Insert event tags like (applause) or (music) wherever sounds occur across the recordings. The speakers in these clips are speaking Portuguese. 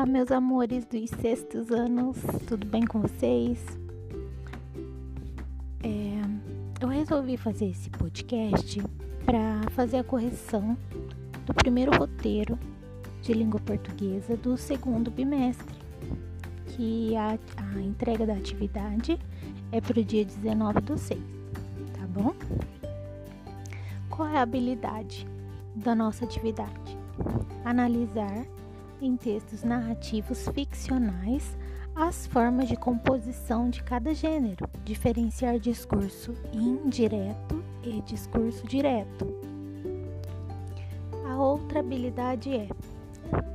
Olá, meus amores dos sextos anos, tudo bem com vocês? É, eu resolvi fazer esse podcast para fazer a correção do primeiro roteiro de língua portuguesa do segundo bimestre, que a, a entrega da atividade é para o dia 19 do 6, tá bom? Qual é a habilidade da nossa atividade? Analisar em textos narrativos ficcionais as formas de composição de cada gênero, diferenciar discurso indireto e discurso direto. A outra habilidade é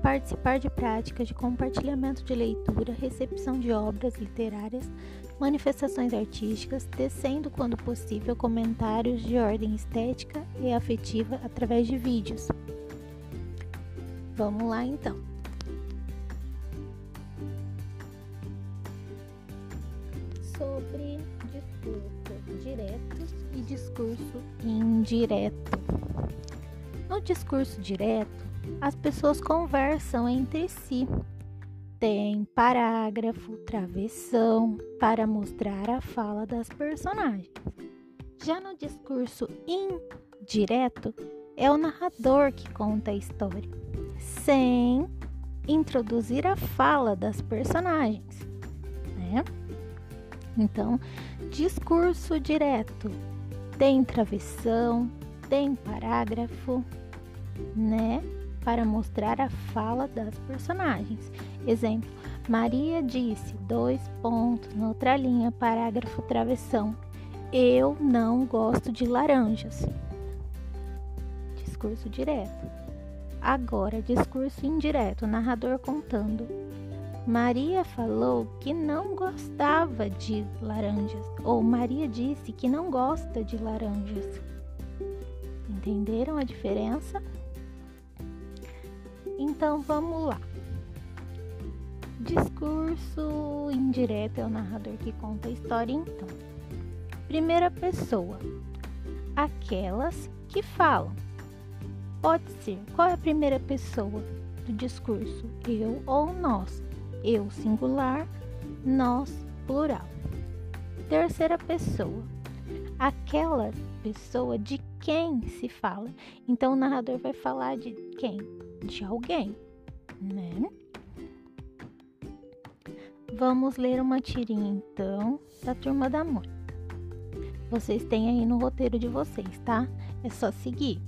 participar de práticas de compartilhamento de leitura, recepção de obras literárias, manifestações artísticas, tecendo, quando possível, comentários de ordem estética e afetiva através de vídeos. Vamos lá então. Direto e discurso indireto. No discurso direto, as pessoas conversam entre si. Tem parágrafo, travessão para mostrar a fala das personagens. Já no discurso indireto, é o narrador que conta a história, sem introduzir a fala das personagens, né? Então, discurso direto tem travessão, tem parágrafo, né? Para mostrar a fala das personagens. Exemplo: Maria disse, dois pontos, noutra linha, parágrafo, travessão. Eu não gosto de laranjas. Discurso direto. Agora, discurso indireto, narrador contando. Maria falou que não gostava de laranjas, ou Maria disse que não gosta de laranjas. Entenderam a diferença? Então vamos lá. Discurso indireto é o narrador que conta a história, então. Primeira pessoa, aquelas que falam. Pode ser. Qual é a primeira pessoa do discurso? Eu ou nós? Eu singular, nós plural. Terceira pessoa, aquela pessoa de quem se fala. Então o narrador vai falar de quem? De alguém, né? Vamos ler uma tirinha então da turma da Mônica. Vocês têm aí no roteiro de vocês, tá? É só seguir.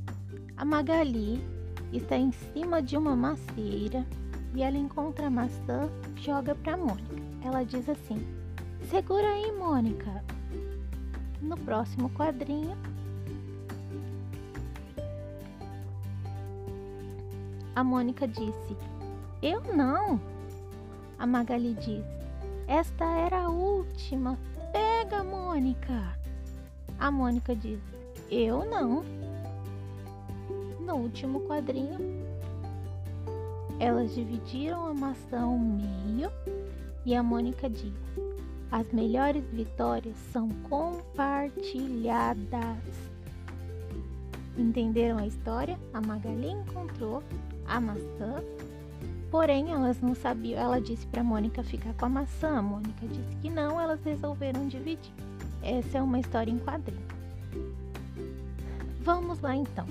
A Magali está em cima de uma macieira e ela encontra a maçã, joga para Mônica. Ela diz assim: Segura aí, Mônica. No próximo quadrinho, a Mônica disse: Eu não. A Magali diz: Esta era a última. Pega, Mônica. A Mônica diz: Eu não. No último quadrinho, elas dividiram a maçã ao meio e a Mônica diz: As melhores vitórias são compartilhadas. Entenderam a história? A Magali encontrou a maçã, porém elas não sabiam. Ela disse para Mônica ficar com a maçã. A Mônica disse que não, elas resolveram dividir. Essa é uma história em quadrinho. Vamos lá então.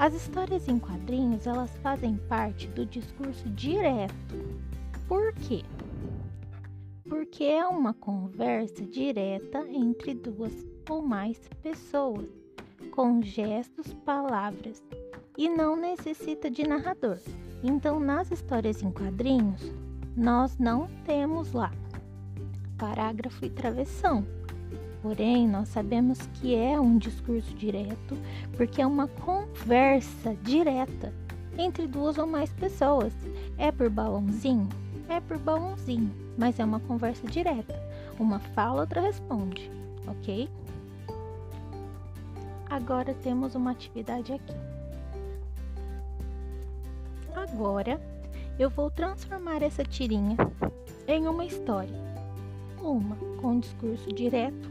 As histórias em quadrinhos, elas fazem parte do discurso direto. Por quê? Porque é uma conversa direta entre duas ou mais pessoas, com gestos, palavras, e não necessita de narrador. Então, nas histórias em quadrinhos, nós não temos lá parágrafo e travessão Porém, nós sabemos que é um discurso direto porque é uma conversa direta entre duas ou mais pessoas. É por balãozinho? É por balãozinho, mas é uma conversa direta. Uma fala, outra responde, ok? Agora temos uma atividade aqui. Agora eu vou transformar essa tirinha em uma história uma com discurso direto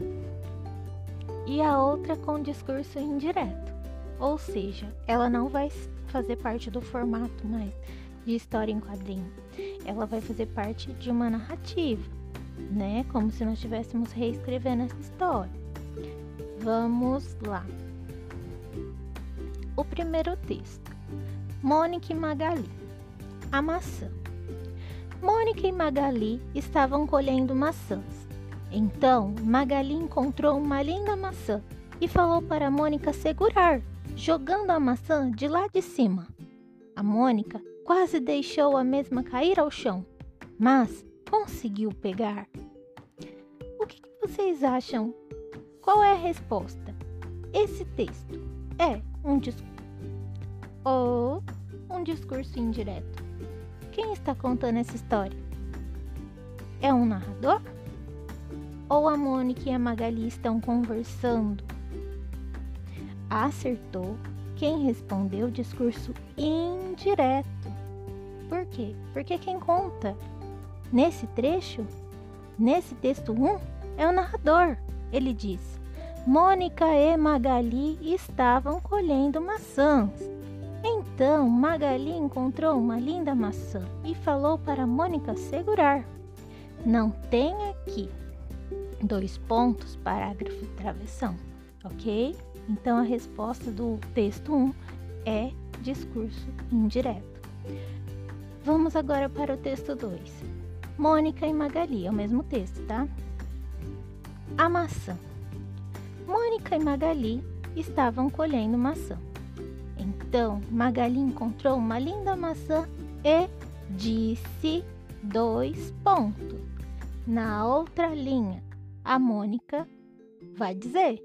e a outra com discurso indireto. Ou seja, ela não vai fazer parte do formato mais de história em quadrinho. ela vai fazer parte de uma narrativa, né? Como se nós estivéssemos reescrevendo essa história. Vamos lá. O primeiro texto. Mônica Magali. A maçã. Mônica e Magali estavam colhendo maçãs. Então, Magali encontrou uma linda maçã e falou para Mônica segurar, jogando a maçã de lá de cima. A Mônica quase deixou a mesma cair ao chão, mas conseguiu pegar. O que, vocês acham? Qual é a resposta? Esse texto é um discurso ou um discurso indireto? Quem está contando essa história? É um narrador? Ou a Mônica e a Magali estão conversando? Acertou quem respondeu discurso indireto. Por quê? Porque quem conta nesse trecho, nesse texto 1, é o narrador. Ele diz: Mônica e Magali estavam colhendo maçãs. Então Magali encontrou uma linda maçã e falou para Mônica segurar. Não tem aqui dois pontos, parágrafo travessão, ok? Então a resposta do texto 1 é discurso indireto. Vamos agora para o texto 2. Mônica e Magali, é o mesmo texto, tá? A maçã. Mônica e Magali estavam colhendo maçã. Então Magali encontrou uma linda maçã e disse dois pontos. Na outra linha, a Mônica vai dizer.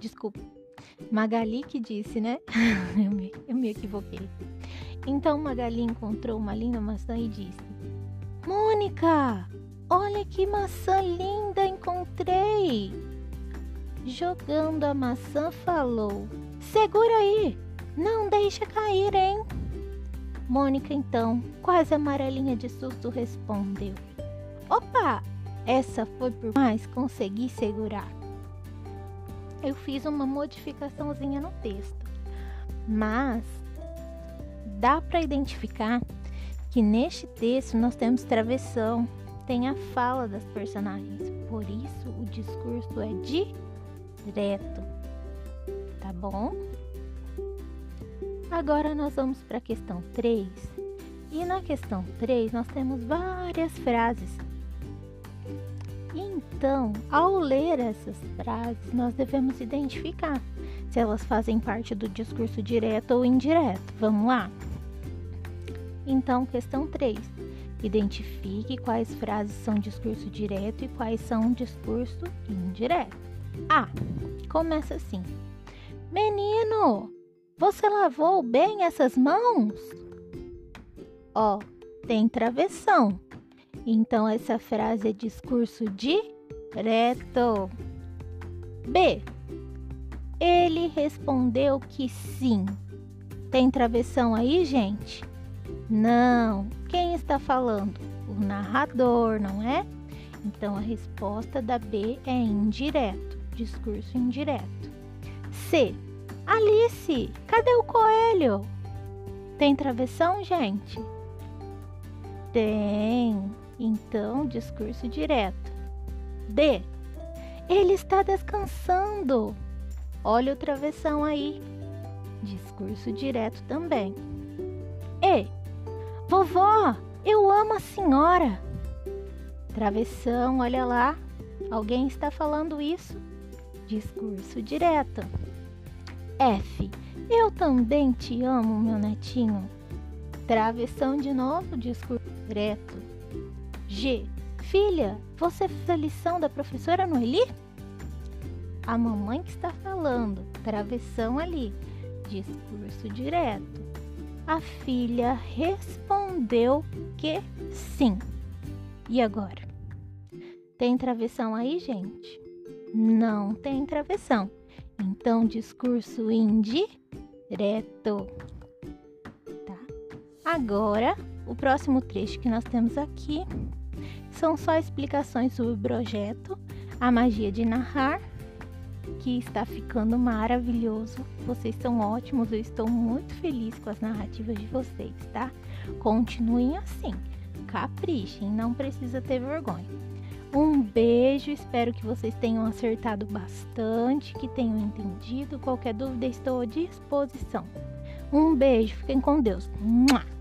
Desculpa, Magali que disse, né? (laughs) eu, me, eu me equivoquei. Então Magali encontrou uma linda maçã e disse: Mônica, olha que maçã linda encontrei! Jogando a maçã, falou: Segura aí, não deixa cair, hein? Mônica, então, quase amarelinha de susto, respondeu: Opa, essa foi por mais consegui segurar. Eu fiz uma modificaçãozinha no texto, mas dá para identificar que neste texto nós temos travessão, tem a fala das personagens, por isso o discurso é de direto, tá bom? Agora nós vamos para a questão 3. E na questão 3 nós temos várias frases. Então, ao ler essas frases, nós devemos identificar se elas fazem parte do discurso direto ou indireto. Vamos lá? Então, questão 3. Identifique quais frases são discurso direto e quais são discurso indireto. A. Começa assim: Menino, você lavou bem essas mãos? Ó, tem travessão. Então essa frase é discurso direto. B. Ele respondeu que sim. Tem travessão aí, gente? Não. Quem está falando? O narrador, não é? Então a resposta da B é indireto discurso indireto. C. Alice, cadê o coelho? Tem travessão, gente? Tem. Então, discurso direto. D. Ele está descansando. Olha o travessão aí. Discurso direto também. E. Vovó, eu amo a senhora. Travessão, olha lá. Alguém está falando isso? Discurso direto. F. Eu também te amo, meu netinho. Travessão de novo, discurso direto. G. Filha, você fez a lição da professora Noeli? A mamãe que está falando, travessão ali, discurso direto. A filha respondeu que sim. E agora? Tem travessão aí, gente? Não tem travessão. Então, discurso indireto. Tá? Agora, o próximo trecho que nós temos aqui são só explicações sobre o projeto, a magia de narrar que está ficando maravilhoso. Vocês são ótimos, eu estou muito feliz com as narrativas de vocês, tá? Continuem assim, caprichem, não precisa ter vergonha. Beijo, espero que vocês tenham acertado bastante, que tenham entendido. Qualquer dúvida, estou à disposição. Um beijo, fiquem com Deus. Mua!